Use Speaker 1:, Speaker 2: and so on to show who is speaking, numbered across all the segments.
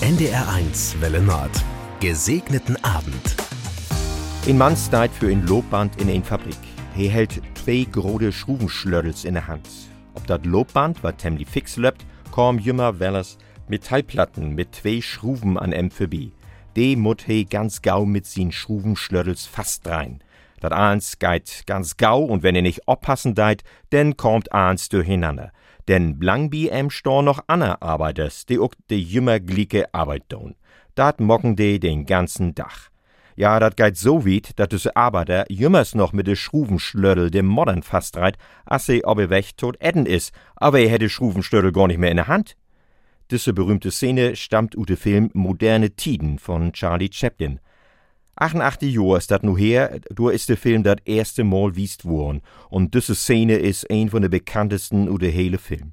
Speaker 1: NDR1 Welle Nord. Gesegneten Abend.
Speaker 2: Ein Mann steht für ein Lobband in eine Fabrik. Er hält zwei große Schruvenschlöddels in der Hand. Ob das Lobband, was temli fix löbt, kommen jümmer Wellers Metallplatten mit zwei Schruven an em vorbei. Die mut he ganz gau mit sin Schruvenschlöddels fast rein. Dat eins geht ganz gau und wenn ihr nicht oppassen deit, denn kommt eins durcheinander. Denn lang bi em Stor noch ander Arbeiters, die ook de jümmer glicke Arbeit tun. Dat mocken de den ganzen Dach. Ja, dat geht so weit, dat de Arbeiter jümmers noch mit de Schruvenschlödel dem Modern fast reit, as ob er weg tot edden is, aber er hätte Schruvenschlödel gar nicht mehr in der Hand. Diese berühmte Szene stammt ut de Film Moderne Tiden von Charlie Chaplin. 88 Jahre ist dat nu her, du ist der Film dat erste Mal wiest worden. Und diese Szene ist ein von de bekanntesten u de hele Film.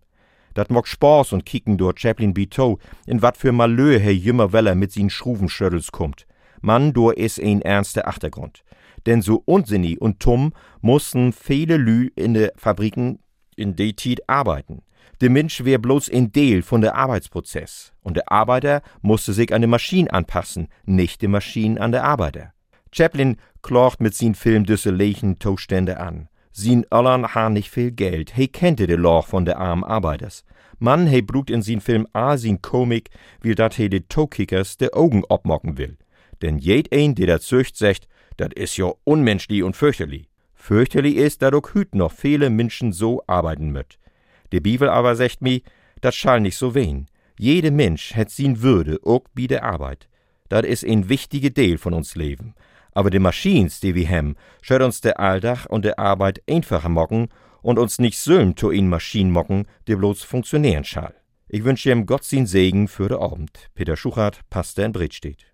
Speaker 2: Dat mag Spaß und kicken dort Chaplin Bito, in wat für Malheur Herr Jümmer Weller mit sin Schruvenschöttels kommt. Mann, du is ein ernster Achtergrund. Denn so unsinnig und tumm mussten viele Lü in de Fabriken in de Tid arbeiten. Der Mensch wär bloß ein Teil von der Arbeitsprozess. Und der Arbeiter musste sich an die Maschine anpassen, nicht die Maschine an der Arbeiter. Chaplin klocht mit sin Film düsse leichen Zustände an. Sin Öllern han nicht viel Geld, he kennte de Loch von der armen Arbeiters. Mann, he brugt in sin Film a sin Komik, wie dat he de Toekickers de Augen obmocken will. Denn jed ein, der dat zücht, sagt, dat is jo unmenschlich und fürchterlich. Fürchterlich ist, dat ook hüt noch viele Menschen so arbeiten möt. Die Bibel aber sagt mi, das schall nicht so wehen. Jede Mensch hat sin Würde, ook bi der Arbeit. Dat is ein wichtige Teil von uns Leben. Aber die Maschines, die wir hem, schört uns der Alltag und der Arbeit einfacher mocken und uns nicht sölm to in Maschinen mocken, die bloß funktionieren schall. Ich wünsche ihm Gott sin Segen für de Abend. Peter Schuchert, Pastor in Bredstedt.